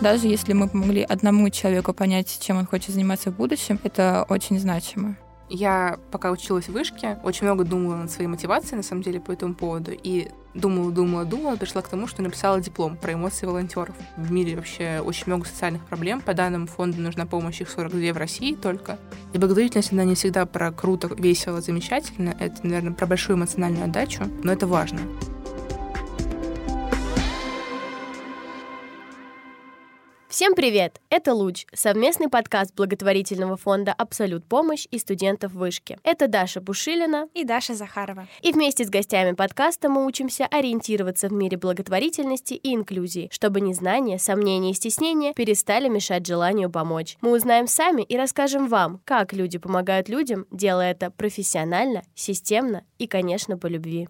Даже если мы помогли одному человеку понять, чем он хочет заниматься в будущем, это очень значимо. Я пока училась в вышке, очень много думала над своей мотивацией, на самом деле, по этому поводу. И думала, думала, думала, пришла к тому, что написала диплом про эмоции волонтеров. В мире вообще очень много социальных проблем. По данным фонда нужна помощь их 42 в России только. И благотворительность, она не всегда про круто, весело, замечательно. Это, наверное, про большую эмоциональную отдачу, но это важно. Всем привет! Это «Луч» — совместный подкаст благотворительного фонда «Абсолют помощь» и студентов вышки. Это Даша Бушилина и Даша Захарова. И вместе с гостями подкаста мы учимся ориентироваться в мире благотворительности и инклюзии, чтобы незнание, сомнения и стеснения перестали мешать желанию помочь. Мы узнаем сами и расскажем вам, как люди помогают людям, делая это профессионально, системно и, конечно, по любви.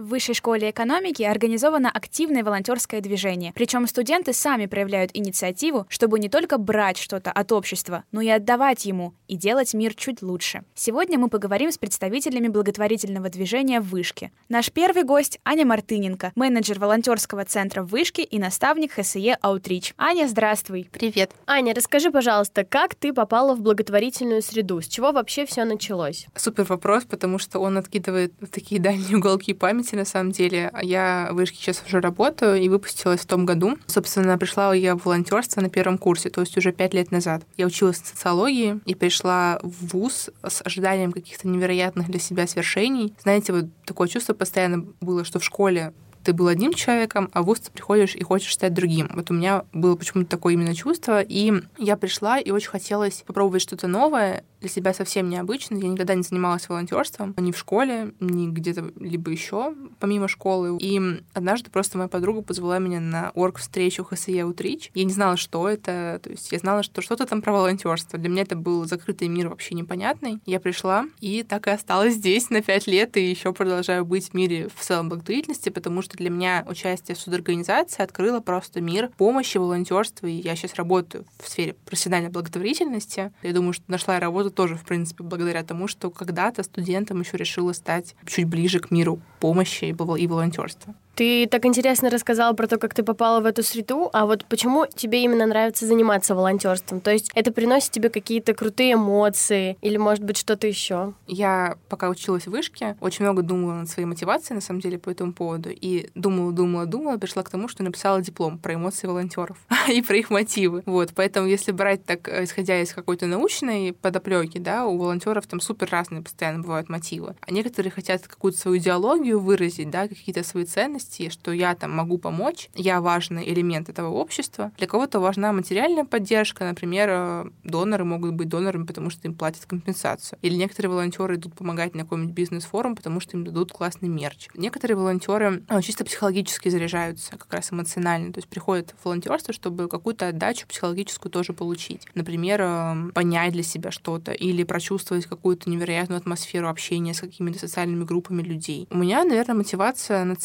В Высшей школе экономики организовано активное волонтерское движение. Причем студенты сами проявляют инициативу, чтобы не только брать что-то от общества, но и отдавать ему, и делать мир чуть лучше. Сегодня мы поговорим с представителями благотворительного движения в Вышке. Наш первый гость — Аня Мартыненко, менеджер волонтерского центра в Вышке и наставник ХСЕ «Аутрич». Аня, здравствуй. Привет. Аня, расскажи, пожалуйста, как ты попала в благотворительную среду? С чего вообще все началось? Супер вопрос, потому что он откидывает в такие дальние уголки памяти работе, на самом деле. Я в вышке сейчас уже работаю и выпустилась в том году. Собственно, пришла я в волонтерство на первом курсе, то есть уже пять лет назад. Я училась в социологии и пришла в ВУЗ с ожиданием каких-то невероятных для себя свершений. Знаете, вот такое чувство постоянно было, что в школе ты был одним человеком, а в ВУЗ ты приходишь и хочешь стать другим. Вот у меня было почему-то такое именно чувство, и я пришла, и очень хотелось попробовать что-то новое, для себя совсем необычно. Я никогда не занималась волонтерством ни в школе, ни где-то либо еще помимо школы. И однажды просто моя подруга позвала меня на орг-встречу ХСЕ Утрич. Я не знала, что это. То есть я знала, что что-то там про волонтерство. Для меня это был закрытый мир вообще непонятный. Я пришла и так и осталась здесь на пять лет и еще продолжаю быть в мире в целом благотворительности, потому что для меня участие в судорганизации открыло просто мир помощи, волонтерства. И я сейчас работаю в сфере профессиональной благотворительности. Я думаю, что нашла работу тоже, в принципе, благодаря тому, что когда-то студентам еще решила стать чуть ближе к миру помощи и волонтерства. Ты так интересно рассказала про то, как ты попала в эту среду, а вот почему тебе именно нравится заниматься волонтерством? То есть это приносит тебе какие-то крутые эмоции или, может быть, что-то еще? Я пока училась в вышке, очень много думала над своей мотивацией, на самом деле, по этому поводу. И думала, думала, думала, пришла к тому, что написала диплом про эмоции волонтеров и про их мотивы. Вот, поэтому если брать так, э, исходя из какой-то научной подоплеки, да, у волонтеров там супер разные постоянно бывают мотивы. А некоторые хотят какую-то свою идеологию выразить, да, какие-то свои ценности, ценности, что я там могу помочь, я важный элемент этого общества. Для кого-то важна материальная поддержка, например, э, доноры могут быть донорами, потому что им платят компенсацию. Или некоторые волонтеры идут помогать на какой-нибудь бизнес-форум, потому что им дадут классный мерч. Некоторые волонтеры э, чисто психологически заряжаются, как раз эмоционально, то есть приходят в волонтерство, чтобы какую-то отдачу психологическую тоже получить. Например, э, понять для себя что-то или прочувствовать какую-то невероятную атмосферу общения с какими-то социальными группами людей. У меня, наверное, мотивация на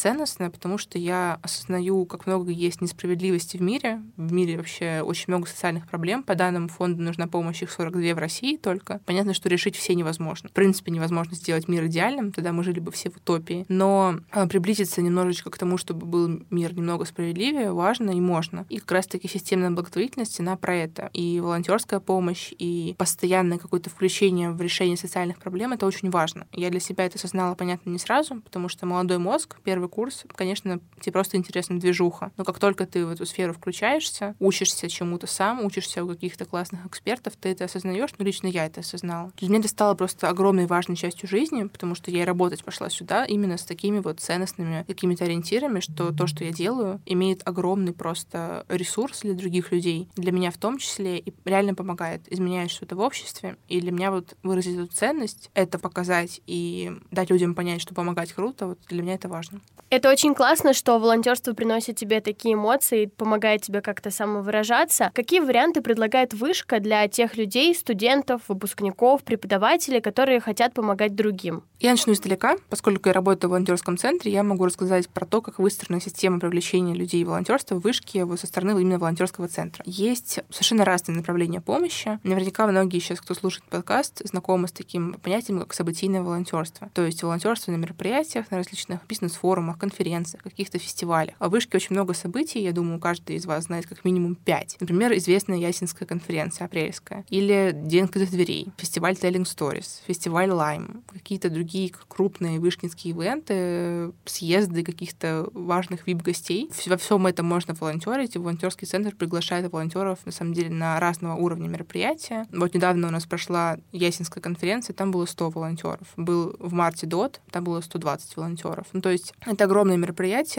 ценностная, потому что я осознаю, как много есть несправедливости в мире. В мире вообще очень много социальных проблем. По данным фонда нужна помощь их 42 в России только. Понятно, что решить все невозможно. В принципе, невозможно сделать мир идеальным, тогда мы жили бы все в утопии. Но а, приблизиться немножечко к тому, чтобы был мир немного справедливее, важно и можно. И как раз-таки системная благотворительность, она про это. И волонтерская помощь, и постоянное какое-то включение в решение социальных проблем, это очень важно. Я для себя это осознала, понятно, не сразу, потому что молодой мозг, первый курс, конечно, тебе просто интересна движуха. Но как только ты в эту сферу включаешься, учишься чему-то сам, учишься у каких-то классных экспертов, ты это осознаешь, ну, лично я это осознала. Для меня это стало просто огромной важной частью жизни, потому что я и работать пошла сюда именно с такими вот ценностными какими-то ориентирами, что то, что я делаю, имеет огромный просто ресурс для других людей, для меня в том числе, и реально помогает изменять что-то в обществе. И для меня вот выразить эту ценность, это показать и дать людям понять, что помогать круто, вот для меня это важно. Это очень классно, что волонтерство приносит тебе такие эмоции, помогает тебе как-то самовыражаться. Какие варианты предлагает вышка для тех людей, студентов, выпускников, преподавателей, которые хотят помогать другим? Я начну издалека. Поскольку я работаю в волонтерском центре, я могу рассказать про то, как выстроена система привлечения людей в волонтерство в вышке со стороны именно волонтерского центра. Есть совершенно разные направления помощи. Наверняка многие сейчас, кто слушает подкаст, знакомы с таким понятием, как событийное волонтерство. То есть волонтерство на мероприятиях, на различных бизнес-форумах, форумах, конференциях, каких-то фестивалях. А в Вышке очень много событий, я думаю, каждый из вас знает как минимум пять. Например, известная Ясинская конференция апрельская, или День открытых дверей, фестиваль Telling Stories, фестиваль Lime, какие-то другие крупные вышкинские ивенты, съезды каких-то важных вип-гостей. Во всем этом можно волонтерить, и волонтерский центр приглашает волонтеров, на самом деле, на разного уровня мероприятия. Вот недавно у нас прошла Ясинская конференция, там было 100 волонтеров. Был в марте ДОТ, там было 120 волонтеров. Ну, то есть это огромное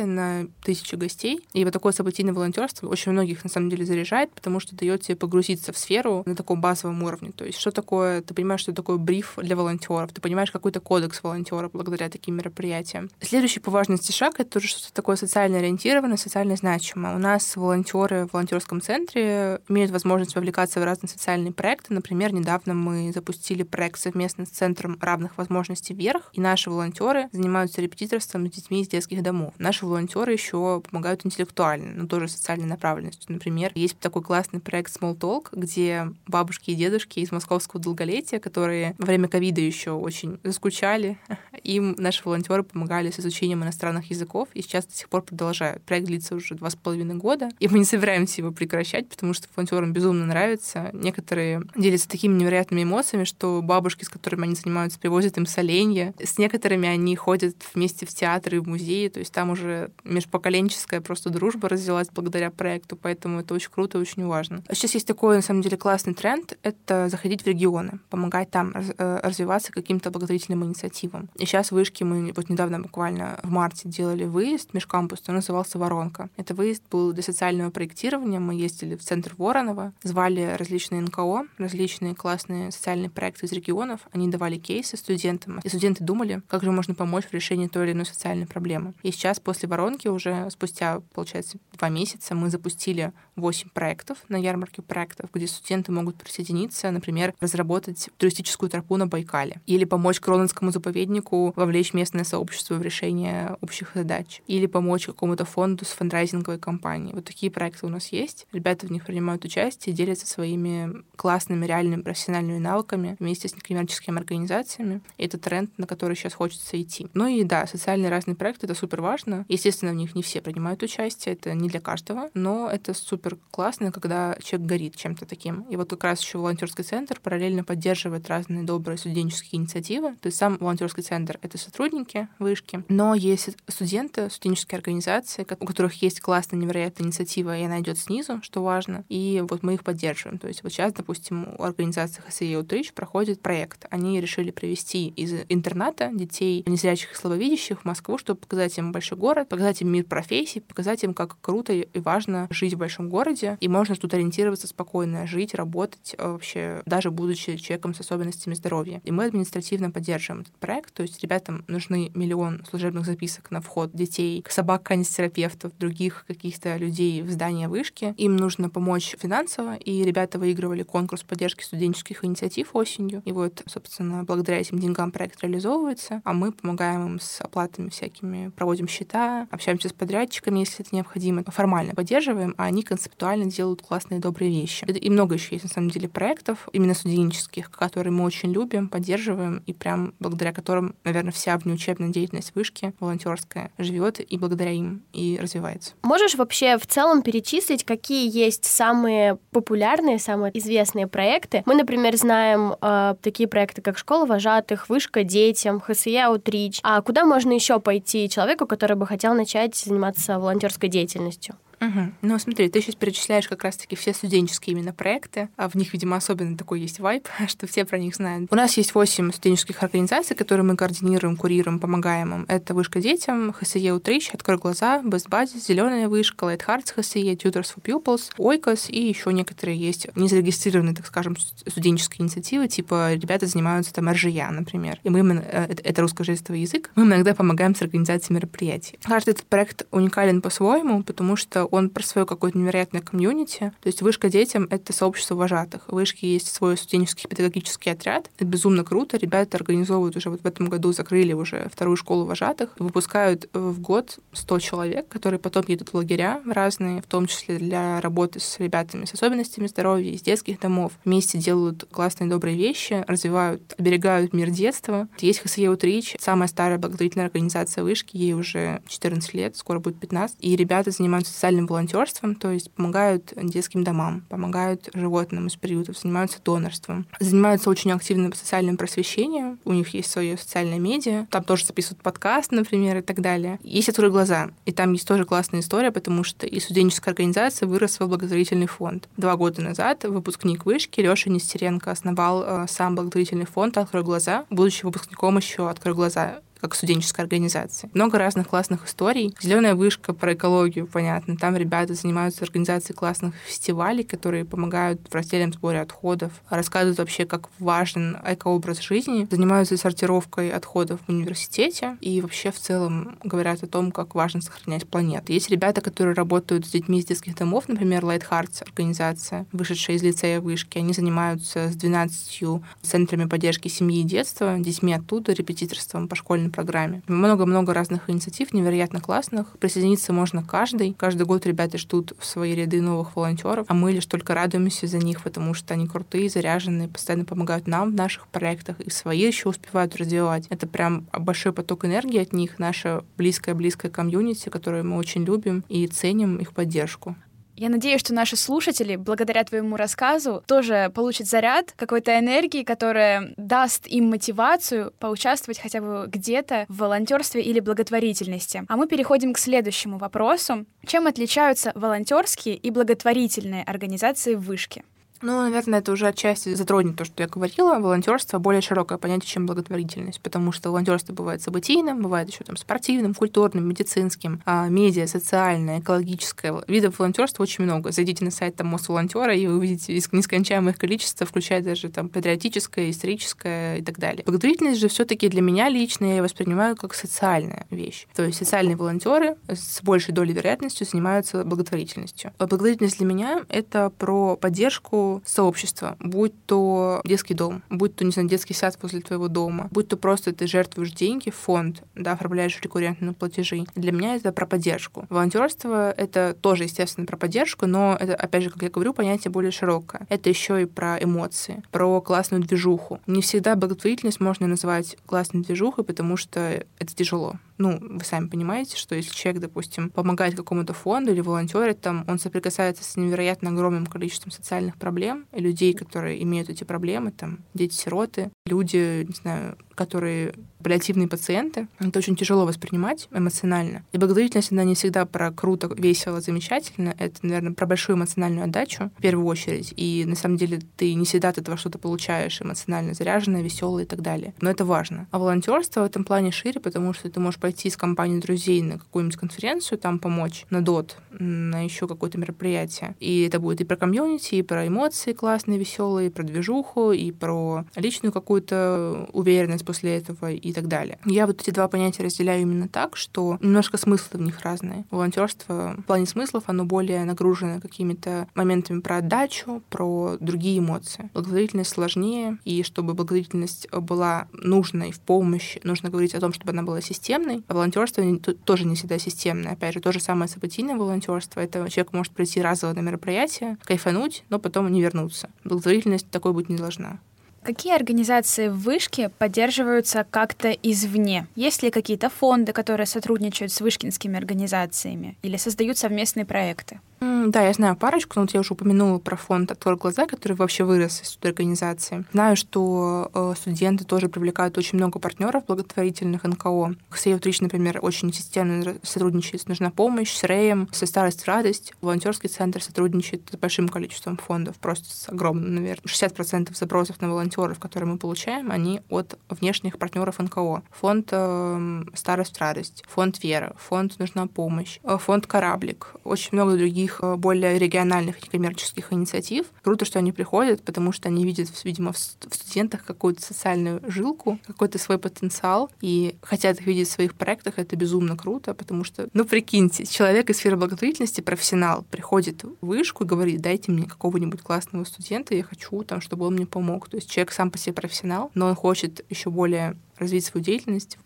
на тысячи гостей. И вот такое событийное волонтерство очень многих, на самом деле, заряжает, потому что дает тебе погрузиться в сферу на таком базовом уровне. То есть что такое, ты понимаешь, что такое бриф для волонтеров, ты понимаешь какой-то кодекс волонтера благодаря таким мероприятиям. Следующий по важности шаг — это тоже что-то такое социально ориентированное, социально значимое. У нас волонтеры в волонтерском центре имеют возможность вовлекаться в разные социальные проекты. Например, недавно мы запустили проект совместно с Центром равных возможностей «Вверх», и наши волонтеры занимаются репетиторством с детьми из детских домов. Наши волонтеры еще помогают интеллектуально, но тоже социальной направленностью. Например, есть такой классный проект Small Talk, где бабушки и дедушки из московского долголетия, которые во время ковида еще очень заскучали, им наши волонтеры помогали с изучением иностранных языков, и сейчас до сих пор продолжают. Проект длится уже два с половиной года, и мы не собираемся его прекращать, потому что волонтерам безумно нравится. Некоторые делятся такими невероятными эмоциями, что бабушки, с которыми они занимаются, привозят им соленья. С некоторыми они ходят вместе в театры и в музеи, то есть там уже межпоколенческая просто дружба развилась благодаря проекту, поэтому это очень круто и очень важно. А сейчас есть такой, на самом деле, классный тренд — это заходить в регионы, помогать там э, развиваться каким-то благотворительным инициативам. И сейчас в Вышке мы вот недавно буквально в марте делали выезд межкампусный, он назывался «Воронка». Это выезд был для социального проектирования. Мы ездили в центр Воронова, звали различные НКО, различные классные социальные проекты из регионов. Они давали кейсы студентам, и студенты думали, как же можно помочь в решении той или иной социальной проблемы. И сейчас после Воронки уже спустя, получается, два месяца мы запустили 8 проектов на ярмарке проектов, где студенты могут присоединиться, например, разработать туристическую тропу на Байкале или помочь Кронинскому заповеднику вовлечь местное сообщество в решение общих задач или помочь какому-то фонду с фандрайзинговой компанией. Вот такие проекты у нас есть. Ребята в них принимают участие, делятся своими классными, реальными профессиональными навыками вместе с некоммерческими организациями. И это тренд, на который сейчас хочется идти. Ну и да, социальные разные проекты — это супер важно. Естественно, в них не все принимают участие, это не для каждого, но это супер классно, когда человек горит чем-то таким. И вот как раз еще волонтерский центр параллельно поддерживает разные добрые студенческие инициативы. То есть сам волонтерский центр — это сотрудники вышки, но есть студенты, студенческие организации, у которых есть классная, невероятная инициатива, и она идет снизу, что важно, и вот мы их поддерживаем. То есть вот сейчас, допустим, у организации HSE Outreach проходит проект. Они решили привести из интерната детей незрячих и слабовидящих в Москву, чтобы показать им большой город, показать им мир профессий, показать им, как круто и важно жить в большом городе, и можно тут ориентироваться спокойно, жить, работать э, вообще, даже будучи человеком с особенностями здоровья. И мы административно поддерживаем этот проект, то есть ребятам нужны миллион служебных записок на вход детей, собак, канистерапевтов, других каких-то людей в здание вышки. Им нужно помочь финансово, и ребята выигрывали конкурс поддержки студенческих инициатив осенью. И вот, собственно, благодаря этим деньгам проект реализовывается, а мы помогаем им с оплатами всякими, проводим счета, общаемся с подрядчиками, если это необходимо, формально поддерживаем, а они концептуально делают классные, добрые вещи. И много еще есть, на самом деле, проектов, именно студенческих, которые мы очень любим, поддерживаем, и прям благодаря которым, наверное, вся внеучебная деятельность вышки волонтерская живет и благодаря им и развивается. Можешь вообще в целом перечислить, какие есть самые популярные, самые известные проекты? Мы, например, знаем э, такие проекты, как «Школа вожатых», «Вышка детям», «ХСЕ Аутрич». А куда можно еще пойти человеку, который бы хотел начать заниматься волонтерской деятельностью? Угу. Ну, смотри, ты сейчас перечисляешь как раз-таки все студенческие именно проекты, а в них, видимо, особенно такой есть вайп, что все про них знают. У нас есть восемь студенческих организаций, которые мы координируем, курируем, помогаем им. Это «Вышка детям», ХСЕ Утрич, «Открой глаза», Buddies, «Зеленая вышка», Hearts ХСЕ, Tutors for Pupils, Ойкос и еще некоторые есть незарегистрированные, так скажем, студенческие инициативы, типа ребята занимаются там РЖЯ, например. И мы именно, э, это русскожестовый язык, мы иногда помогаем с организацией мероприятий. Каждый этот проект уникален по-своему, потому что он про свое какое-то невероятное комьюнити. То есть вышка детям — это сообщество вожатых. В вышке есть свой студенческий педагогический отряд. Это безумно круто. Ребята организовывают уже вот в этом году, закрыли уже вторую школу вожатых. Выпускают э, в год 100 человек, которые потом едут в лагеря разные, в том числе для работы с ребятами с особенностями здоровья, из детских домов. Вместе делают классные добрые вещи, развивают, оберегают мир детства. Есть ХСЕ Рич, самая старая благотворительная организация вышки, ей уже 14 лет, скоро будет 15. И ребята занимаются социальным волонтерством, то есть помогают детским домам, помогают животным из приютов, занимаются донорством, занимаются очень активным социальным просвещением. У них есть свое социальное медиа, там тоже записывают подкаст, например, и так далее. Есть «Открой глаза», и там есть тоже классная история, потому что и студенческая организация выросла в благотворительный фонд. Два года назад выпускник вышки Леша Нестеренко основал э, сам благотворительный фонд «Открой глаза», будучи выпускником еще «Открой глаза» как студенческая организация. Много разных классных историй. Зеленая вышка про экологию, понятно. Там ребята занимаются организацией классных фестивалей, которые помогают в раздельном сборе отходов, рассказывают вообще, как важен экообраз жизни, занимаются сортировкой отходов в университете и вообще в целом говорят о том, как важно сохранять планету. Есть ребята, которые работают с детьми из детских домов, например, Light Hearts организация, вышедшая из лицея вышки. Они занимаются с 12 центрами поддержки семьи и детства, детьми оттуда, репетиторством по школьным образовательной программе. Много-много разных инициатив, невероятно классных. Присоединиться можно каждый. Каждый год ребята ждут в свои ряды новых волонтеров, а мы лишь только радуемся за них, потому что они крутые, заряженные, постоянно помогают нам в наших проектах и свои еще успевают развивать. Это прям большой поток энергии от них, наша близкая-близкая комьюнити, которую мы очень любим и ценим их поддержку. Я надеюсь, что наши слушатели, благодаря твоему рассказу, тоже получат заряд какой-то энергии, которая даст им мотивацию поучаствовать хотя бы где-то в волонтерстве или благотворительности. А мы переходим к следующему вопросу. Чем отличаются волонтерские и благотворительные организации в вышке? Ну, наверное, это уже отчасти затронет то, что я говорила. Волонтерство более широкое понятие, чем благотворительность, потому что волонтерство бывает событийным, бывает еще там спортивным, культурным, медицинским, а, медиа, социальное, экологическое. Видов волонтерства очень много. Зайдите на сайт там Мосволонтера, и вы увидите нескончаемое количество, включая даже там патриотическое, историческое и так далее. Благотворительность же все-таки для меня лично я воспринимаю как социальная вещь. То есть социальные волонтеры с большей долей вероятностью занимаются благотворительностью. Благотворительность для меня это про поддержку сообщества, будь то детский дом, будь то, не знаю, детский сад возле твоего дома, будь то просто ты жертвуешь деньги в фонд, да, оформляешь рекуррентные платежи. Для меня это про поддержку. Волонтерство — это тоже, естественно, про поддержку, но это, опять же, как я говорю, понятие более широкое. Это еще и про эмоции, про классную движуху. Не всегда благотворительность можно назвать классной движухой, потому что это тяжело. Ну, вы сами понимаете, что если человек, допустим, помогает какому-то фонду или волонтерит там, он соприкасается с невероятно огромным количеством социальных проблем и людей, которые имеют эти проблемы, там, дети-сироты, люди, не знаю, которые паллиативные пациенты, это очень тяжело воспринимать эмоционально. И благотворительность, она не всегда про круто, весело, замечательно. Это, наверное, про большую эмоциональную отдачу в первую очередь. И на самом деле ты не всегда от этого что-то получаешь эмоционально заряженное, веселое и так далее. Но это важно. А волонтерство в этом плане шире, потому что ты можешь пойти с компанией друзей на какую-нибудь конференцию, там помочь, на дот, на еще какое-то мероприятие. И это будет и про комьюнити, и про эмоции классные, веселые, и про движуху, и про личную какую-то уверенность после этого и так далее. Я вот эти два понятия разделяю именно так, что немножко смыслы в них разные. Волонтерство в плане смыслов, оно более нагружено какими-то моментами про отдачу, про другие эмоции. Благотворительность сложнее, и чтобы благотворительность была нужной в помощь, нужно говорить о том, чтобы она была системной. А волонтерство тоже не всегда системное. Опять же, то же самое событийное волонтерство. Это человек может прийти разово на мероприятие, кайфануть, но потом не вернуться. Благотворительность такой быть не должна. Какие организации в вышке поддерживаются как-то извне? Есть ли какие-то фонды, которые сотрудничают с вышкинскими организациями или создают совместные проекты? Да, я знаю парочку, но вот я уже упомянула про фонд «Открой глаза», который вообще вырос из этой организации. Знаю, что э, студенты тоже привлекают очень много партнеров благотворительных НКО. Сейв Трич, например, очень системно сотрудничает с «Нужна помощь», с РЭем, со «Старость радость». Волонтерский центр сотрудничает с большим количеством фондов, просто с огромным, наверное. 60% запросов на волонтеров, которые мы получаем, они от внешних партнеров НКО. Фонд э, «Старость радость», фонд «Вера», фонд «Нужна помощь», э, фонд «Кораблик», очень много других других э, более региональных некоммерческих инициатив. Круто, что они приходят, потому что они видят, видимо, в студентах какую-то социальную жилку, какой-то свой потенциал, и хотят их видеть в своих проектах. Это безумно круто, потому что, ну, прикиньте, человек из сферы благотворительности, профессионал, приходит в вышку и говорит, дайте мне какого-нибудь классного студента, я хочу, там, чтобы он мне помог. То есть человек сам по себе профессионал, но он хочет еще более развить свою деятельность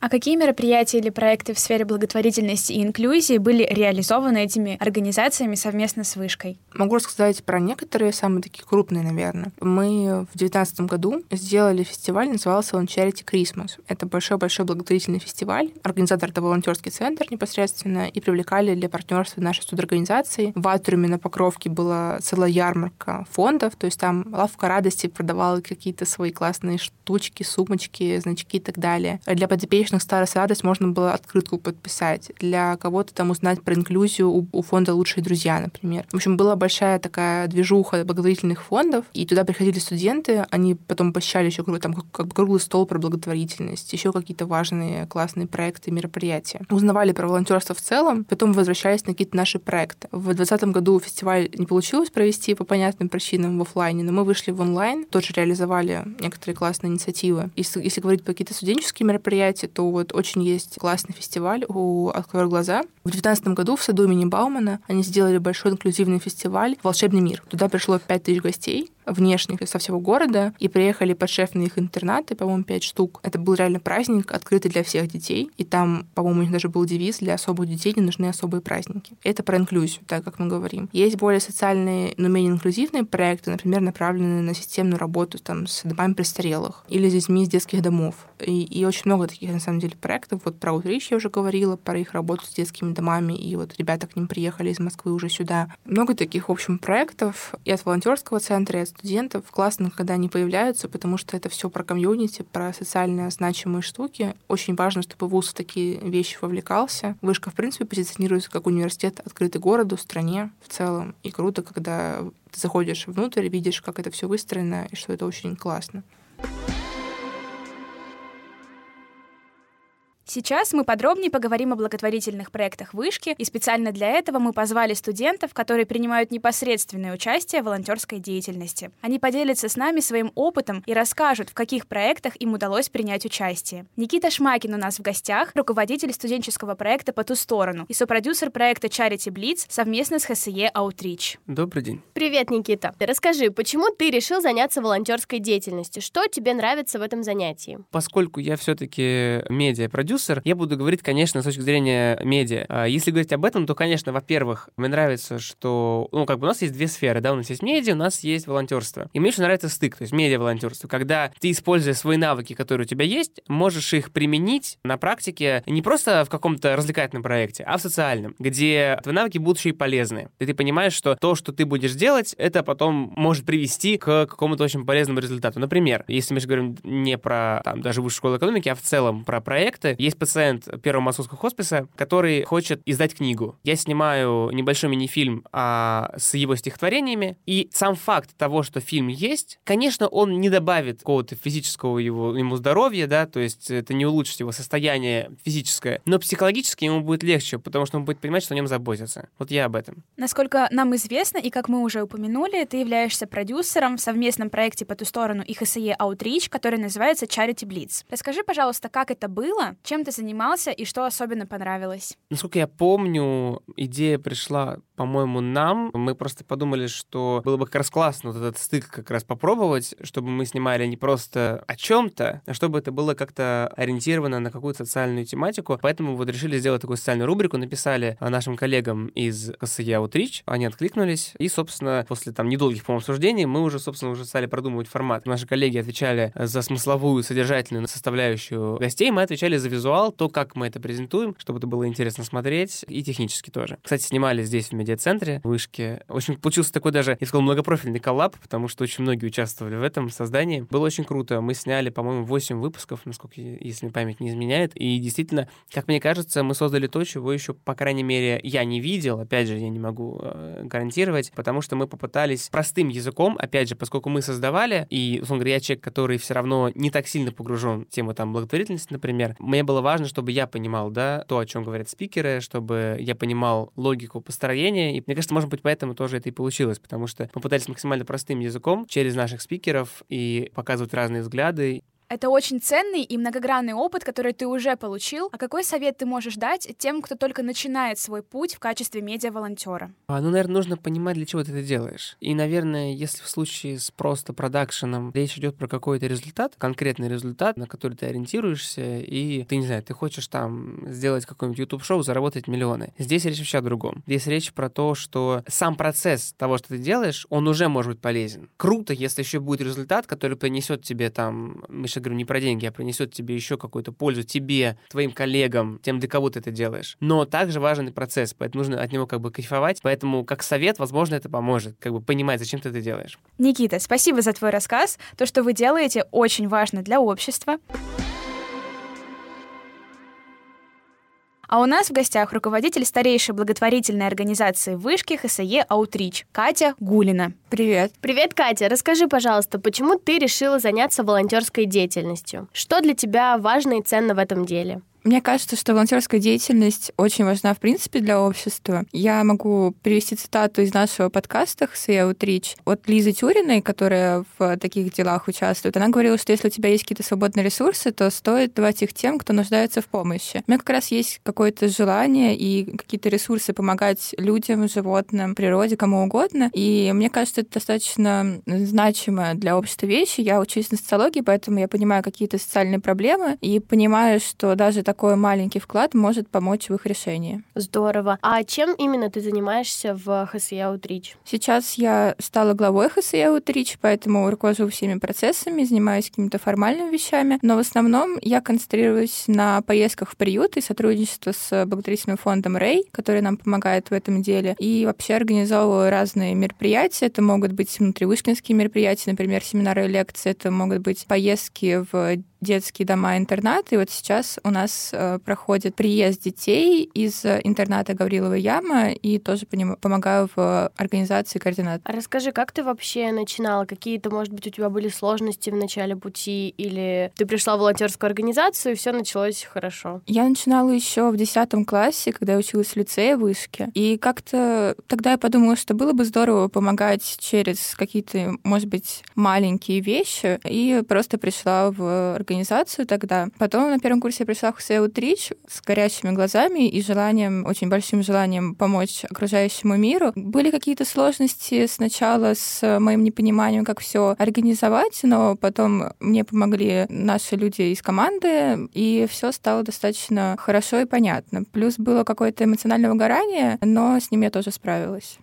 а какие мероприятия или проекты в сфере благотворительности и инклюзии были реализованы этими организациями совместно с Вышкой? Могу рассказать про некоторые, самые такие крупные, наверное. Мы в 2019 году сделали фестиваль, назывался он Charity Christmas. Это большой-большой благотворительный фестиваль. Организатор — это волонтерский центр непосредственно, и привлекали для партнерства наши студорганизации. В Атриуме на Покровке была целая ярмарка фондов, то есть там лавка радости продавала какие-то свои классные штучки, сумочки, значки и так далее. Для подопечных подопечных «Старость радость» можно было открытку подписать. Для кого-то там узнать про инклюзию у, у фонда «Лучшие друзья», например. В общем, была большая такая движуха благотворительных фондов, и туда приходили студенты, они потом посещали еще там как бы круглый стол про благотворительность, еще какие-то важные классные проекты, мероприятия. Узнавали про волонтерство в целом, потом возвращались на какие-то наши проекты. В 2020 году фестиваль не получилось провести по понятным причинам в офлайне, но мы вышли в онлайн, тоже реализовали некоторые классные инициативы. Если, если говорить про какие-то студенческие мероприятия, то вот очень есть классный фестиваль у «Открой глаза». В 2019 году в саду имени Баумана они сделали большой инклюзивный фестиваль «Волшебный мир». Туда пришло 5000 гостей, внешних со всего города, и приехали подшефные их интернаты, по-моему, пять штук. Это был реально праздник, открытый для всех детей, и там, по-моему, у них даже был девиз «Для особых детей не нужны особые праздники». Это про инклюзию, так как мы говорим. Есть более социальные, но менее инклюзивные проекты, например, направленные на системную работу там, с домами престарелых или с детьми из детских домов. И, и очень много таких, на самом деле, проектов. Вот про Утрич я уже говорила, про их работу с детскими домами, и вот ребята к ним приехали из Москвы уже сюда. Много таких, в общем, проектов и от волонтерского центра, и от студентов. Классно, когда они появляются, потому что это все про комьюнити, про социально значимые штуки. Очень важно, чтобы вуз в такие вещи вовлекался. Вышка, в принципе, позиционируется как университет, открытый городу, стране в целом. И круто, когда ты заходишь внутрь, видишь, как это все выстроено, и что это очень классно. Сейчас мы подробнее поговорим о благотворительных проектах Вышки, и специально для этого мы позвали студентов, которые принимают непосредственное участие в волонтерской деятельности. Они поделятся с нами своим опытом и расскажут, в каких проектах им удалось принять участие. Никита Шмакин у нас в гостях, руководитель студенческого проекта «По ту сторону» и сопродюсер проекта Charity Blitz совместно с ХСЕ Outreach. Добрый день. Привет, Никита. Расскажи, почему ты решил заняться волонтерской деятельностью? Что тебе нравится в этом занятии? Поскольку я все-таки медиа-продюсер, продюсер, я буду говорить, конечно, с точки зрения медиа. А если говорить об этом, то, конечно, во-первых, мне нравится, что, ну, как бы у нас есть две сферы, да, у нас есть медиа, у нас есть волонтерство. И мне очень нравится стык, то есть медиа-волонтерство, когда ты, используя свои навыки, которые у тебя есть, можешь их применить на практике не просто в каком-то развлекательном проекте, а в социальном, где твои навыки будут еще и полезны. И ты понимаешь, что то, что ты будешь делать, это потом может привести к какому-то очень полезному результату. Например, если мы же говорим не про там, даже высшую школу экономики, а в целом про проекты, есть пациент первого московского хосписа, который хочет издать книгу. Я снимаю небольшой мини-фильм а, с его стихотворениями, и сам факт того, что фильм есть, конечно, он не добавит какого-то физического его, ему здоровья, да, то есть это не улучшит его состояние физическое, но психологически ему будет легче, потому что он будет понимать, что о нем заботятся. Вот я об этом. Насколько нам известно, и как мы уже упомянули, ты являешься продюсером в совместном проекте по ту сторону и ХСЕ Outreach, который называется Charity Blitz. Расскажи, пожалуйста, как это было, чем чем ты занимался и что особенно понравилось? Насколько я помню, идея пришла, по-моему, нам. Мы просто подумали, что было бы как раз классно вот этот стык как раз попробовать, чтобы мы снимали не просто о чем-то, а чтобы это было как-то ориентировано на какую-то социальную тематику. Поэтому вот решили сделать такую социальную рубрику, написали нашим коллегам из КСЕ Outreach, они откликнулись, и, собственно, после там недолгих, по-моему, обсуждений мы уже, собственно, уже стали продумывать формат. Наши коллеги отвечали за смысловую, содержательную составляющую гостей, мы отвечали за визуальную визуал, то, как мы это презентуем, чтобы это было интересно смотреть, и технически тоже. Кстати, снимали здесь, в медиацентре, в Вышке. В общем, получился такой даже, я сказал, многопрофильный коллаб, потому что очень многие участвовали в этом создании. Было очень круто. Мы сняли, по-моему, 8 выпусков, насколько, если память не изменяет. И действительно, как мне кажется, мы создали то, чего еще, по крайней мере, я не видел. Опять же, я не могу э, гарантировать, потому что мы попытались простым языком, опять же, поскольку мы создавали, и, условно говоря, я человек, который все равно не так сильно погружен в тему там благотворительности, например, мне было было важно, чтобы я понимал, да, то, о чем говорят спикеры, чтобы я понимал логику построения. И мне кажется, может быть, поэтому тоже это и получилось, потому что мы пытались максимально простым языком через наших спикеров и показывать разные взгляды. Это очень ценный и многогранный опыт, который ты уже получил. А какой совет ты можешь дать тем, кто только начинает свой путь в качестве медиа-волонтера? А, ну, наверное, нужно понимать, для чего ты это делаешь. И, наверное, если в случае с просто продакшеном речь идет про какой-то результат, конкретный результат, на который ты ориентируешься, и ты, не знаю, ты хочешь там сделать какое-нибудь YouTube-шоу, заработать миллионы. Здесь речь вообще о другом. Здесь речь про то, что сам процесс того, что ты делаешь, он уже может быть полезен. Круто, если еще будет результат, который принесет тебе там я говорю не про деньги, а принесет тебе еще какую-то пользу тебе, твоим коллегам, тем, для кого ты это делаешь. Но также важен и процесс, поэтому нужно от него как бы кайфовать. Поэтому как совет, возможно, это поможет, как бы понимать, зачем ты это делаешь. Никита, спасибо за твой рассказ. То, что вы делаете, очень важно для общества. А у нас в гостях руководитель старейшей благотворительной организации вышки ХСЕ «Аутрич» Катя Гулина. Привет. Привет, Катя. Расскажи, пожалуйста, почему ты решила заняться волонтерской деятельностью? Что для тебя важно и ценно в этом деле? Мне кажется, что волонтерская деятельность очень важна, в принципе, для общества. Я могу привести цитату из нашего подкаста «Хсея Утрич» от Лизы Тюриной, которая в таких делах участвует. Она говорила, что если у тебя есть какие-то свободные ресурсы, то стоит давать их тем, кто нуждается в помощи. У меня как раз есть какое-то желание и какие-то ресурсы помогать людям, животным, природе, кому угодно. И мне кажется, это достаточно значимая для общества вещь. Я учусь на социологии, поэтому я понимаю какие-то социальные проблемы и понимаю, что даже так такой маленький вклад может помочь в их решении. Здорово. А чем именно ты занимаешься в ХСЕ Outreach? Сейчас я стала главой ХСЕ Outreach, поэтому руковожу всеми процессами, занимаюсь какими-то формальными вещами, но в основном я концентрируюсь на поездках в приют и сотрудничество с благотворительным фондом Рэй, который нам помогает в этом деле, и вообще организовываю разные мероприятия. Это могут быть внутривышкинские мероприятия, например, семинары и лекции, это могут быть поездки в детские дома-интернаты. И вот сейчас у нас э, проходит приезд детей из интерната Гаврилова Яма, и тоже помогаю в организации координат. А расскажи, как ты вообще начинала? Какие-то, может быть, у тебя были сложности в начале пути, или ты пришла в волонтерскую организацию, и все началось хорошо? Я начинала еще в 10 классе, когда я училась в лицее вышке. И как-то тогда я подумала, что было бы здорово помогать через какие-то, может быть, маленькие вещи, и просто пришла в организацию тогда. Потом на первом курсе я пришла в Хусея Утрич с горящими глазами и желанием, очень большим желанием помочь окружающему миру. Были какие-то сложности сначала с моим непониманием, как все организовать, но потом мне помогли наши люди из команды, и все стало достаточно хорошо и понятно. Плюс было какое-то эмоциональное выгорание, но с ним я тоже справилась.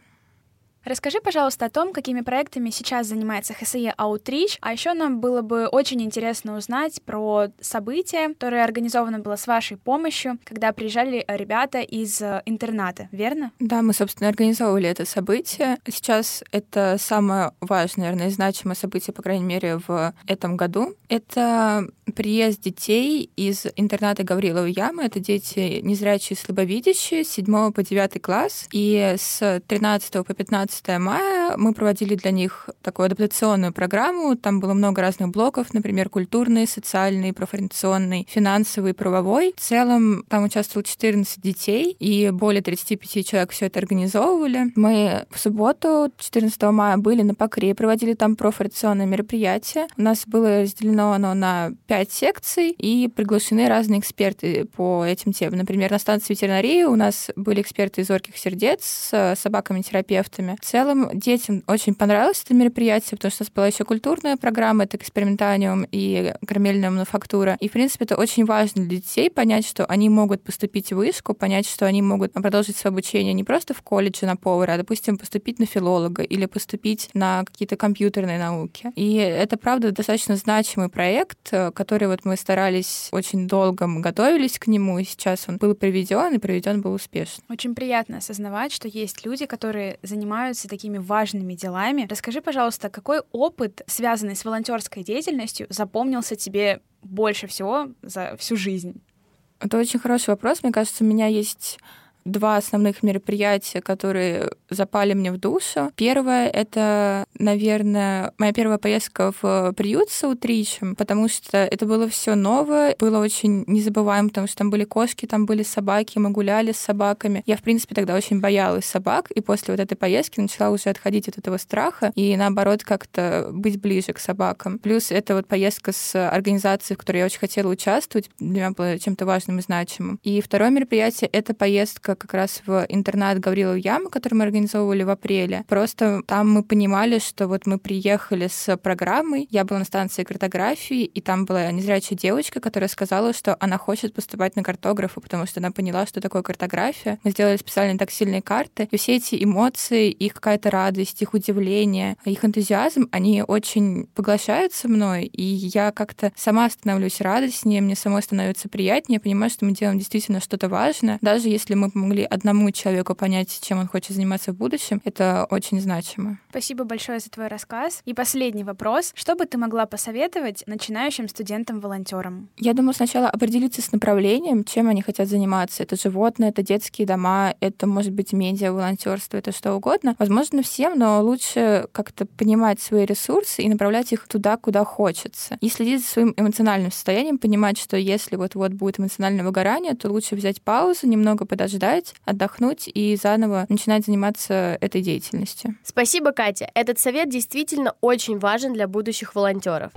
Расскажи, пожалуйста, о том, какими проектами сейчас занимается ХСЕ Outreach, а еще нам было бы очень интересно узнать про событие, которое организовано было с вашей помощью, когда приезжали ребята из э, интерната, верно? Да, мы, собственно, организовывали это событие. Сейчас это самое важное, наверное, значимое событие, по крайней мере, в этом году. Это приезд детей из интерната Гавриловой Ямы. Это дети незрячие, слабовидящие, с 7 по 9 класс. И с 13 по 15 15 мая мы проводили для них такую адаптационную программу. Там было много разных блоков, например, культурный, социальный, профориентационный, финансовый, правовой. В целом там участвовало 14 детей, и более 35 человек все это организовывали. Мы в субботу, 14 мая, были на Покре, проводили там профориентационное мероприятие. У нас было разделено оно на 5 секций, и приглашены разные эксперты по этим темам. Например, на станции ветеринарии у нас были эксперты из «Зорких сердец» с собаками-терапевтами. В целом детям очень понравилось это мероприятие, потому что у нас была еще культурная программа, это экспериментаниум и карамельная мануфактура. И, в принципе, это очень важно для детей понять, что они могут поступить в вышку, понять, что они могут продолжить свое обучение не просто в колледже на повара, а, допустим, поступить на филолога или поступить на какие-то компьютерные науки. И это, правда, достаточно значимый проект, который вот мы старались очень долго, мы готовились к нему, и сейчас он был проведен, и проведен был успешно. Очень приятно осознавать, что есть люди, которые занимаются занимаются такими важными делами. Расскажи, пожалуйста, какой опыт, связанный с волонтерской деятельностью, запомнился тебе больше всего за всю жизнь? Это очень хороший вопрос. Мне кажется, у меня есть два основных мероприятия, которые запали мне в душу. Первое — это, наверное, моя первая поездка в приют с аутричем, потому что это было все новое, было очень незабываемо, потому что там были кошки, там были собаки, мы гуляли с собаками. Я, в принципе, тогда очень боялась собак, и после вот этой поездки начала уже отходить от этого страха и, наоборот, как-то быть ближе к собакам. Плюс это вот поездка с организацией, в которой я очень хотела участвовать, для меня было чем-то важным и значимым. И второе мероприятие — это поездка как раз в интернат Гаврилов Ямы, который мы организовывали в апреле. Просто там мы понимали, что вот мы приехали с программой, я была на станции картографии, и там была незрячая девочка, которая сказала, что она хочет поступать на картографа, потому что она поняла, что такое картография. Мы сделали специальные тактильные карты, и все эти эмоции, их какая-то радость, их удивление, их энтузиазм, они очень поглощаются мной, и я как-то сама становлюсь радостнее, мне самой становится приятнее, я понимаю, что мы делаем действительно что-то важное. Даже если мы помогли одному человеку понять, чем он хочет заниматься в будущем, это очень значимо. Спасибо большое за твой рассказ. И последний вопрос. Что бы ты могла посоветовать начинающим студентам-волонтерам? Я думаю, сначала определиться с направлением, чем они хотят заниматься. Это животные, это детские дома, это может быть медиа, волонтерство, это что угодно. Возможно, всем, но лучше как-то понимать свои ресурсы и направлять их туда, куда хочется. И следить за своим эмоциональным состоянием, понимать, что если вот-вот будет эмоциональное выгорание, то лучше взять паузу, немного подождать, отдохнуть и заново начинать заниматься этой деятельностью. Спасибо, Катя. Этот совет действительно очень важен для будущих волонтеров.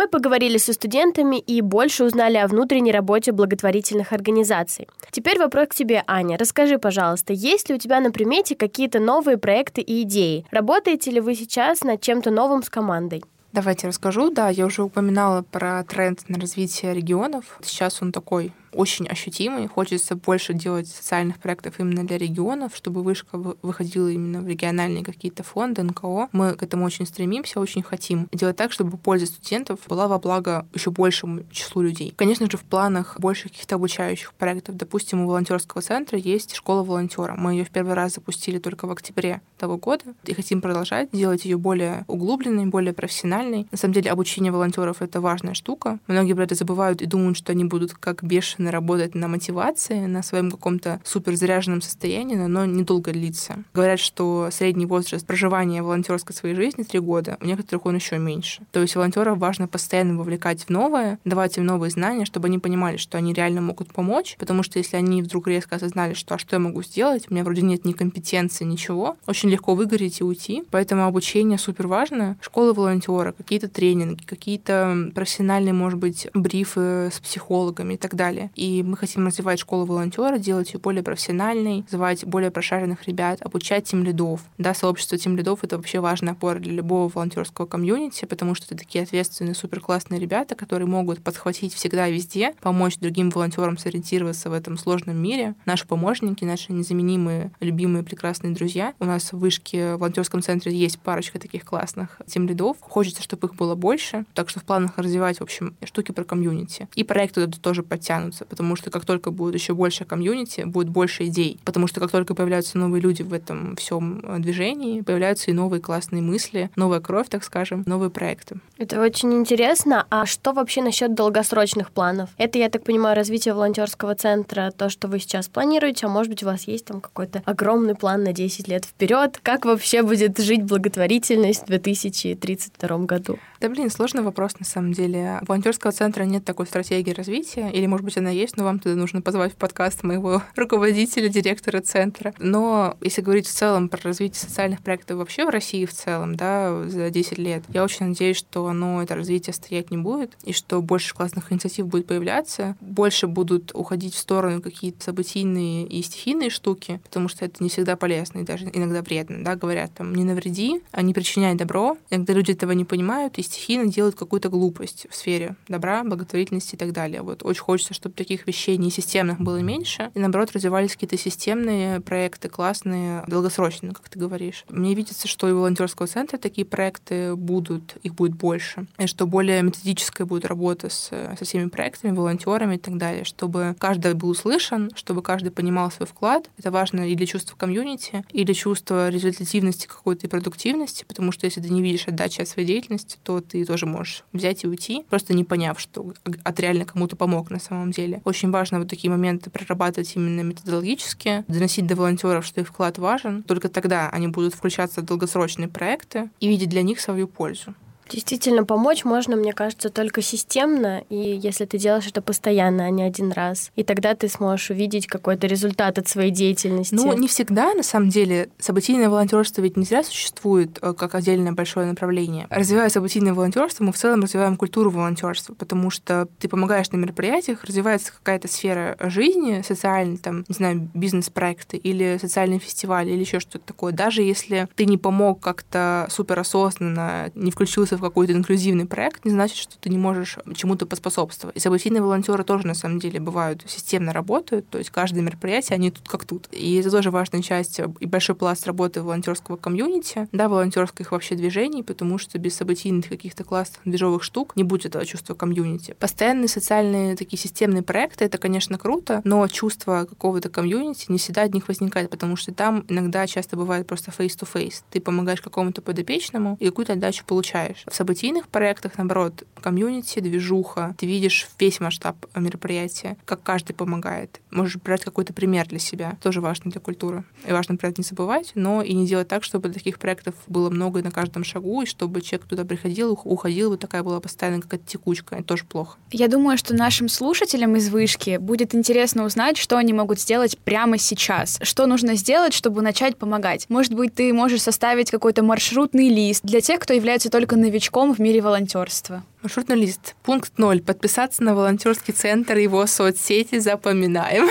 Мы поговорили со студентами и больше узнали о внутренней работе благотворительных организаций. Теперь вопрос к тебе, Аня. Расскажи, пожалуйста, есть ли у тебя на примете какие-то новые проекты и идеи? Работаете ли вы сейчас над чем-то новым с командой? Давайте расскажу. Да, я уже упоминала про тренд на развитие регионов. Сейчас он такой очень ощутимый. Хочется больше делать социальных проектов именно для регионов, чтобы вышка выходила именно в региональные какие-то фонды, НКО. Мы к этому очень стремимся, очень хотим делать так, чтобы польза студентов была во благо еще большему числу людей. Конечно же, в планах больше каких-то обучающих проектов. Допустим, у волонтерского центра есть школа волонтера. Мы ее в первый раз запустили только в октябре того года и хотим продолжать делать ее более углубленной, более профессиональной. На самом деле, обучение волонтеров это важная штука. Многие про это забывают и думают, что они будут как бешеные бешено работать на мотивации, на своем каком-то суперзаряженном состоянии, но оно недолго длится. Говорят, что средний возраст проживания волонтерской своей жизни три года, у некоторых он еще меньше. То есть волонтеров важно постоянно вовлекать в новое, давать им новые знания, чтобы они понимали, что они реально могут помочь, потому что если они вдруг резко осознали, что а что я могу сделать, у меня вроде нет ни компетенции, ничего, очень легко выгореть и уйти. Поэтому обучение супер важно. Школы волонтера, какие-то тренинги, какие-то профессиональные, может быть, брифы с психологами и так далее. И мы хотим развивать школу волонтера, делать ее более профессиональной, звать более прошаренных ребят, обучать тем лидов. Да, сообщество тем лидов это вообще важная опора для любого волонтерского комьюнити, потому что это такие ответственные, супер классные ребята, которые могут подхватить всегда и везде, помочь другим волонтерам сориентироваться в этом сложном мире. Наши помощники, наши незаменимые, любимые, прекрасные друзья. У нас в вышке в волонтерском центре есть парочка таких классных тем лидов. Хочется, чтобы их было больше. Так что в планах развивать, в общем, штуки про комьюнити. И проекты туда тоже подтянутся появляются, потому что как только будет еще больше комьюнити, будет больше идей. Потому что как только появляются новые люди в этом всем э, движении, появляются и новые классные мысли, новая кровь, так скажем, новые проекты. Это очень интересно. А что вообще насчет долгосрочных планов? Это, я так понимаю, развитие волонтерского центра, то, что вы сейчас планируете, а может быть, у вас есть там какой-то огромный план на 10 лет вперед? Как вообще будет жить благотворительность в 2032 году? Да блин, сложный вопрос на самом деле. У волонтерского центра нет такой стратегии развития, или, может быть, она есть, но вам туда нужно позвать в подкаст моего руководителя, директора центра. Но если говорить в целом про развитие социальных проектов вообще в России в целом, да, за 10 лет, я очень надеюсь, что оно, это развитие стоять не будет, и что больше классных инициатив будет появляться, больше будут уходить в сторону какие-то событийные и стихийные штуки, потому что это не всегда полезно и даже иногда вредно, да, говорят там, не навреди, а не причиняй добро. Иногда люди этого не понимают, и стихийно делают какую-то глупость в сфере добра, благотворительности и так далее. Вот очень хочется, чтобы таких вещей не системных было меньше, и наоборот развивались какие-то системные проекты, классные, долгосрочные, как ты говоришь. Мне видится, что и волонтерского центра такие проекты будут, их будет больше, и что более методическая будет работа с, со всеми проектами, волонтерами и так далее, чтобы каждый был услышан, чтобы каждый понимал свой вклад. Это важно и для чувства комьюнити, и для чувства результативности какой-то и продуктивности, потому что если ты не видишь отдачи от своей деятельности, то ты тоже можешь взять и уйти, просто не поняв, что от реально кому-то помог на самом деле. Очень важно вот такие моменты прорабатывать именно методологически, доносить до волонтеров, что их вклад важен. Только тогда они будут включаться в долгосрочные проекты и видеть для них свою пользу. Действительно, помочь можно, мне кажется, только системно, и если ты делаешь это постоянно, а не один раз. И тогда ты сможешь увидеть какой-то результат от своей деятельности. Ну, не всегда, на самом деле. Событийное волонтерство ведь не зря существует э, как отдельное большое направление. Развивая событийное волонтерство, мы в целом развиваем культуру волонтерства, потому что ты помогаешь на мероприятиях, развивается какая-то сфера жизни, социальный, там, не знаю, бизнес-проекты или социальный фестиваль или еще что-то такое. Даже если ты не помог как-то суперосознанно, не включился в какой-то инклюзивный проект, не значит, что ты не можешь чему-то поспособствовать. И событийные волонтеры тоже, на самом деле, бывают системно работают, то есть каждое мероприятие, они тут как тут. И это тоже важная часть и большой пласт работы волонтерского комьюнити, да, волонтерских вообще движений, потому что без событийных каких-то классных движовых штук не будет этого чувства комьюнити. Постоянные социальные такие системные проекты, это, конечно, круто, но чувство какого-то комьюнити не всегда от них возникает, потому что там иногда часто бывает просто face-to-face. Ты помогаешь какому-то подопечному и какую-то отдачу получаешь. В событийных проектах, наоборот, комьюнити, движуха, ты видишь весь масштаб мероприятия, как каждый помогает. Можешь брать какой-то пример для себя. Тоже важно для культуры. И важно про это не забывать, но и не делать так, чтобы таких проектов было много на каждом шагу, и чтобы человек туда приходил, уходил, вот такая была постоянно какая-то текучка. Это тоже плохо. Я думаю, что нашим слушателям из вышки будет интересно узнать, что они могут сделать прямо сейчас. Что нужно сделать, чтобы начать помогать? Может быть, ты можешь составить какой-то маршрутный лист для тех, кто является только новичком новичком в мире волонтерства. Маршрутный лист. Пункт ноль. Подписаться на волонтерский центр его соцсети. Запоминаем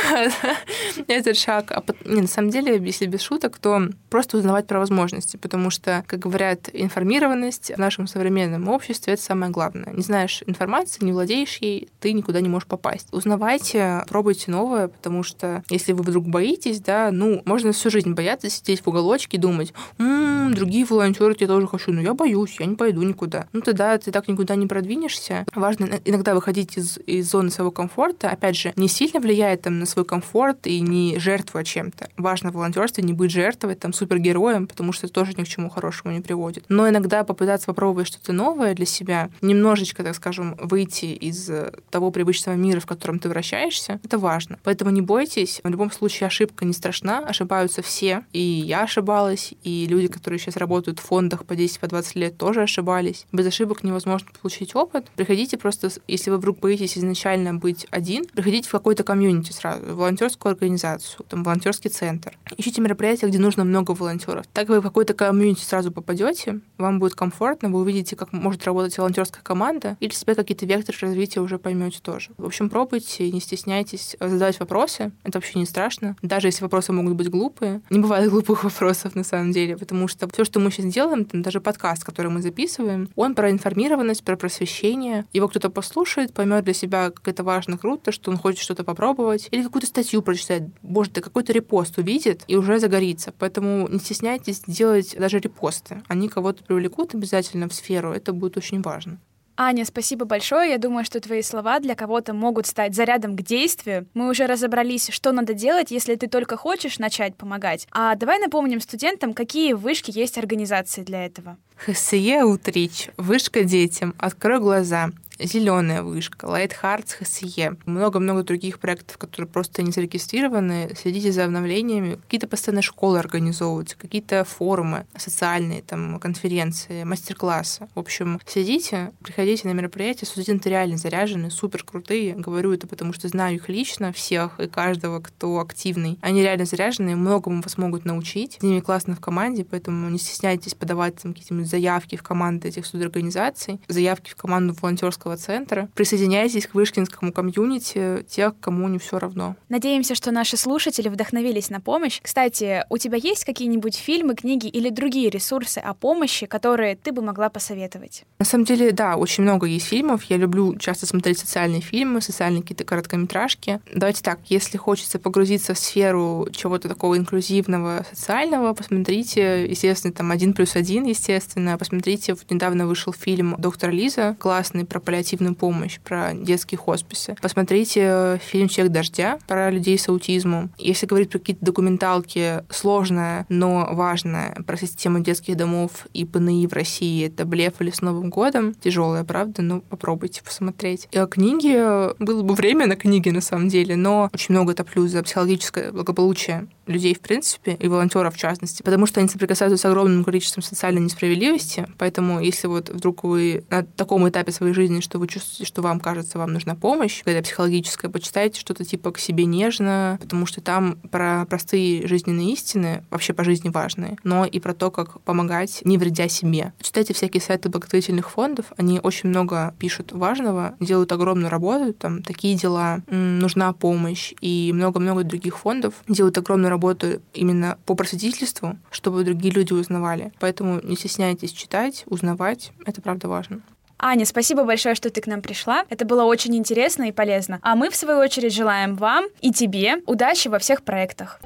этот шаг. А не, на самом деле, если без шуток, то просто узнавать про возможности, потому что, как говорят, информированность в нашем современном обществе — это самое главное. Не знаешь информации, не владеешь ей, ты никуда не можешь попасть. Узнавайте, пробуйте новое, потому что если вы вдруг боитесь, да, ну, можно всю жизнь бояться, сидеть в уголочке и думать, м-м, другие волонтеры я тоже хочу, но я боюсь, я не пойду никуда. Ну, тогда ты так никуда не продвинешься. Важно иногда выходить из, из зоны своего комфорта. Опять же, не сильно влияет там на свой комфорт и не жертвуя чем-то. Важно в волонтерстве не быть жертвой, там, супергероем, потому что это тоже ни к чему хорошему не приводит. Но иногда попытаться попробовать что-то новое для себя, немножечко, так скажем, выйти из того привычного мира, в котором ты вращаешься, это важно. Поэтому не бойтесь. В любом случае ошибка не страшна, ошибаются все. И я ошибалась, и люди, которые сейчас работают в фондах по 10-20 по лет, тоже ошибались. Без ошибок невозможно получить получить опыт, приходите просто, если вы вдруг боитесь изначально быть один, приходите в какой-то комьюнити сразу, в волонтерскую организацию, там волонтерский центр. Ищите мероприятия, где нужно много волонтеров. Так вы в какой-то комьюнити сразу попадете, вам будет комфортно, вы увидите, как может работать волонтерская команда, и для себя какие-то векторы развития уже поймете тоже. В общем, пробуйте, не стесняйтесь задавать вопросы. Это вообще не страшно. Даже если вопросы могут быть глупые. Не бывает глупых вопросов на самом деле, потому что все, что мы сейчас делаем, там, даже подкаст, который мы записываем, он про информированность, про просвещение просвещение. Его кто-то послушает, поймет для себя, как это важно, круто, что он хочет что-то попробовать. Или какую-то статью прочитать. Боже, да какой-то репост увидит и уже загорится. Поэтому не стесняйтесь делать даже репосты. Они кого-то привлекут обязательно в сферу. Это будет очень важно. Аня, спасибо большое. Я думаю, что твои слова для кого-то могут стать зарядом к действию. Мы уже разобрались, что надо делать, если ты только хочешь начать помогать. А давай напомним студентам, какие вышки есть организации для этого. ХСЕ Утрич, вышка детям, открой глаза, Зеленая вышка, Light Hearts, ХСЕ. Много-много других проектов, которые просто не зарегистрированы. Следите за обновлениями. Какие-то постоянно школы организовываются, какие-то форумы социальные, там, конференции, мастер-классы. В общем, следите, приходите на мероприятия. Студенты реально заряжены, супер крутые. Говорю это потому, что знаю их лично, всех и каждого, кто активный. Они реально заряжены, многому вас могут научить. С ними классно в команде, поэтому не стесняйтесь подавать там какие-то заявки в команды этих студорганизаций, заявки в команду волонтерского волонтерского центра. Присоединяйтесь к вышкинскому комьюнити тех, кому не все равно. Надеемся, что наши слушатели вдохновились на помощь. Кстати, у тебя есть какие-нибудь фильмы, книги или другие ресурсы о помощи, которые ты бы могла посоветовать? На самом деле, да, очень много есть фильмов. Я люблю часто смотреть социальные фильмы, социальные какие-то короткометражки. Давайте так, если хочется погрузиться в сферу чего-то такого инклюзивного, социального, посмотрите, естественно, там «Один плюс один», естественно. Посмотрите, вот недавно вышел фильм «Доктор Лиза», классный, про паллиативную помощь, про детские хосписы. Посмотрите фильм «Человек дождя» про людей с аутизмом. Если говорить про какие-то документалки, сложная, но важная про систему детских домов и ПНИ в России, это «Блеф» или «С Новым годом». Тяжелая, правда, но попробуйте посмотреть. И, а книги, было бы время на книги, на самом деле, но очень много топлю за психологическое благополучие людей в принципе и волонтеров в частности, потому что они соприкасаются с огромным количеством социальной несправедливости. Поэтому, если вот вдруг вы на таком этапе своей жизни, что вы чувствуете, что вам кажется, вам нужна помощь, какая-то психологическая, почитайте что-то типа к себе нежно, потому что там про простые жизненные истины, вообще по жизни важные, но и про то, как помогать, не вредя себе. Читайте всякие сайты благотворительных фондов, они очень много пишут важного, делают огромную работу, там такие дела, нужна помощь, и много-много других фондов делают огромную работу работаю именно по просветительству, чтобы другие люди узнавали. Поэтому не стесняйтесь читать, узнавать. Это правда важно. Аня, спасибо большое, что ты к нам пришла. Это было очень интересно и полезно. А мы, в свою очередь, желаем вам и тебе удачи во всех проектах.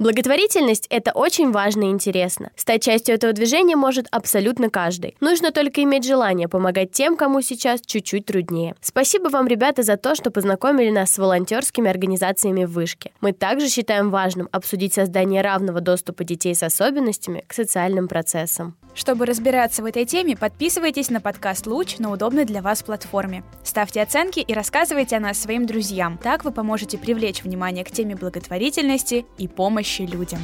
Благотворительность — это очень важно и интересно. Стать частью этого движения может абсолютно каждый. Нужно только иметь желание помогать тем, кому сейчас чуть-чуть труднее. Спасибо вам, ребята, за то, что познакомили нас с волонтерскими организациями в Вышке. Мы также считаем важным обсудить создание равного доступа детей с особенностями к социальным процессам. Чтобы разбираться в этой теме, подписывайтесь на подкаст «Луч» на удобной для вас платформе. Ставьте оценки и рассказывайте о нас своим друзьям. Так вы поможете привлечь внимание к теме благотворительности и помощи людям.